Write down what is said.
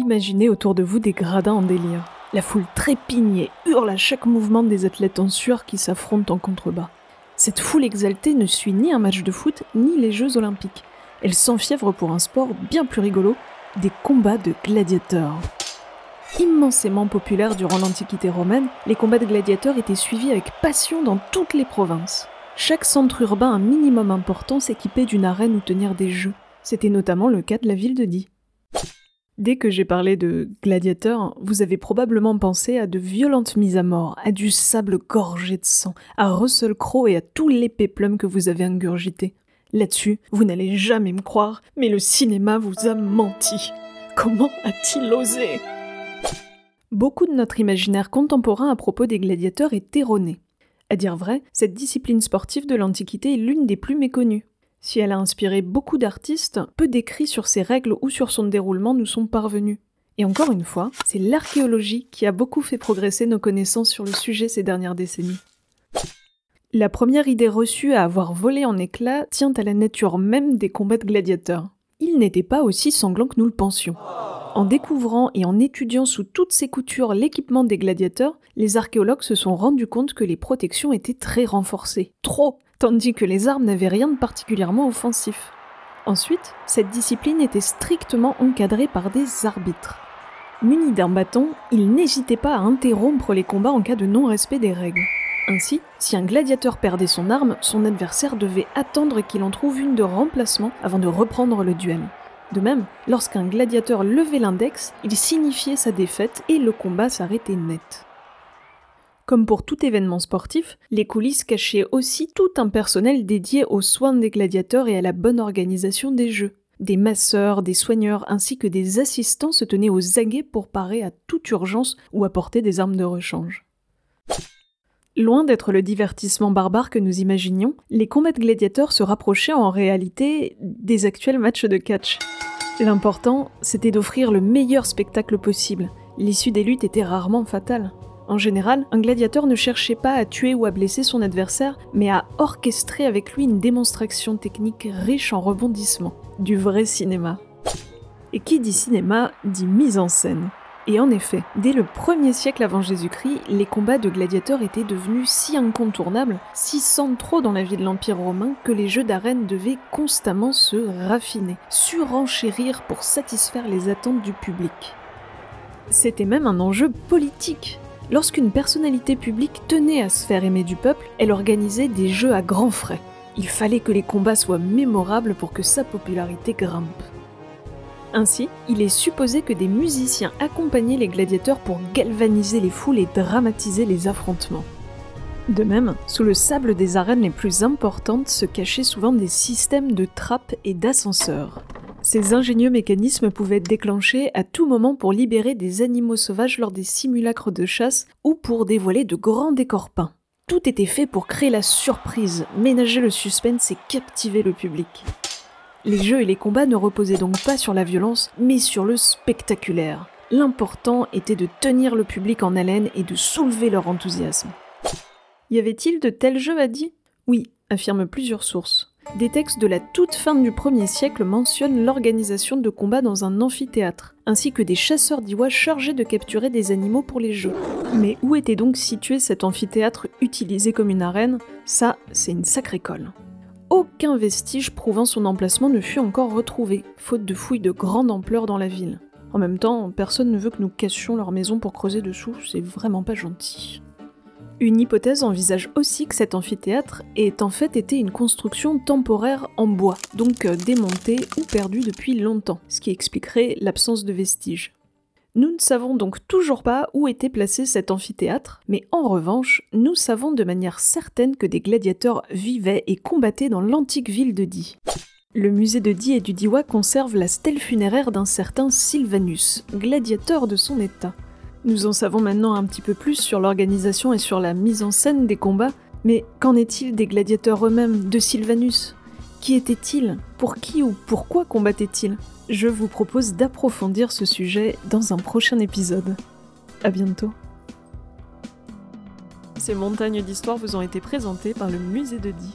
Imaginez autour de vous des gradins en délire. La foule trépigne et hurle à chaque mouvement des athlètes en sueur qui s'affrontent en contrebas. Cette foule exaltée ne suit ni un match de foot ni les Jeux olympiques. Elle s'enfièvre pour un sport bien plus rigolo, des combats de gladiateurs. Immensément populaires durant l'Antiquité romaine, les combats de gladiateurs étaient suivis avec passion dans toutes les provinces. Chaque centre urbain un minimum important s'équipait d'une arène où tenir des jeux. C'était notamment le cas de la ville de Die. Dès que j'ai parlé de gladiateurs, vous avez probablement pensé à de violentes mises à mort, à du sable gorgé de sang, à Russell Crowe et à tous les péplums que vous avez ingurgités. Là-dessus, vous n'allez jamais me croire, mais le cinéma vous a menti. Comment a-t-il osé? Beaucoup de notre imaginaire contemporain à propos des gladiateurs est erroné. À dire vrai, cette discipline sportive de l'Antiquité est l'une des plus méconnues. Si elle a inspiré beaucoup d'artistes, peu d'écrits sur ses règles ou sur son déroulement nous sont parvenus. Et encore une fois, c'est l'archéologie qui a beaucoup fait progresser nos connaissances sur le sujet ces dernières décennies. La première idée reçue à avoir volé en éclats tient à la nature même des combats de gladiateurs. Ils n'étaient pas aussi sanglants que nous le pensions. En découvrant et en étudiant sous toutes ses coutures l'équipement des gladiateurs, les archéologues se sont rendus compte que les protections étaient très renforcées. Trop Tandis que les armes n'avaient rien de particulièrement offensif. Ensuite, cette discipline était strictement encadrée par des arbitres. Munis d'un bâton, ils n'hésitaient pas à interrompre les combats en cas de non-respect des règles. Ainsi, si un gladiateur perdait son arme, son adversaire devait attendre qu'il en trouve une de remplacement avant de reprendre le duel. De même, lorsqu'un gladiateur levait l'index, il signifiait sa défaite et le combat s'arrêtait net. Comme pour tout événement sportif, les coulisses cachaient aussi tout un personnel dédié aux soins des gladiateurs et à la bonne organisation des jeux. Des masseurs, des soigneurs ainsi que des assistants se tenaient aux aguets pour parer à toute urgence ou apporter des armes de rechange. Loin d'être le divertissement barbare que nous imaginions, les combats de gladiateurs se rapprochaient en réalité des actuels matchs de catch. L'important, c'était d'offrir le meilleur spectacle possible. L'issue des luttes était rarement fatale. En général, un gladiateur ne cherchait pas à tuer ou à blesser son adversaire, mais à orchestrer avec lui une démonstration technique riche en rebondissements. Du vrai cinéma. Et qui dit cinéma dit mise en scène. Et en effet, dès le 1er siècle avant Jésus-Christ, les combats de gladiateurs étaient devenus si incontournables, si centraux dans la vie de l'Empire romain, que les jeux d'arène devaient constamment se raffiner, surenchérir pour satisfaire les attentes du public. C'était même un enjeu politique. Lorsqu'une personnalité publique tenait à se faire aimer du peuple, elle organisait des jeux à grands frais. Il fallait que les combats soient mémorables pour que sa popularité grimpe. Ainsi, il est supposé que des musiciens accompagnaient les gladiateurs pour galvaniser les foules et dramatiser les affrontements. De même, sous le sable des arènes les plus importantes se cachaient souvent des systèmes de trappes et d'ascenseurs. Ces ingénieux mécanismes pouvaient être déclenchés à tout moment pour libérer des animaux sauvages lors des simulacres de chasse ou pour dévoiler de grands décors peints. Tout était fait pour créer la surprise, ménager le suspense et captiver le public. Les jeux et les combats ne reposaient donc pas sur la violence, mais sur le spectaculaire. L'important était de tenir le public en haleine et de soulever leur enthousiasme. Y avait-il de tels jeux à dire Oui, affirment plusieurs sources. Des textes de la toute fin du 1er siècle mentionnent l'organisation de combats dans un amphithéâtre, ainsi que des chasseurs d'ivoire chargés de capturer des animaux pour les jeux. Mais où était donc situé cet amphithéâtre utilisé comme une arène? Ça, c'est une sacrée colle. Aucun vestige prouvant son emplacement ne fut encore retrouvé, faute de fouilles de grande ampleur dans la ville. En même temps, personne ne veut que nous cassions leur maison pour creuser dessous, c'est vraiment pas gentil. Une hypothèse envisage aussi que cet amphithéâtre ait en fait été une construction temporaire en bois, donc euh, démontée ou perdue depuis longtemps, ce qui expliquerait l'absence de vestiges. Nous ne savons donc toujours pas où était placé cet amphithéâtre, mais en revanche, nous savons de manière certaine que des gladiateurs vivaient et combattaient dans l'antique ville de Die. Le musée de Die et du Diwa conserve la stèle funéraire d'un certain Sylvanus, gladiateur de son état. Nous en savons maintenant un petit peu plus sur l'organisation et sur la mise en scène des combats, mais qu'en est-il des gladiateurs eux-mêmes, de Sylvanus? Qui était-il? Pour qui ou pourquoi combattait-il? Je vous propose d'approfondir ce sujet dans un prochain épisode. À bientôt. Ces montagnes d'histoire vous ont été présentées par le musée de Die.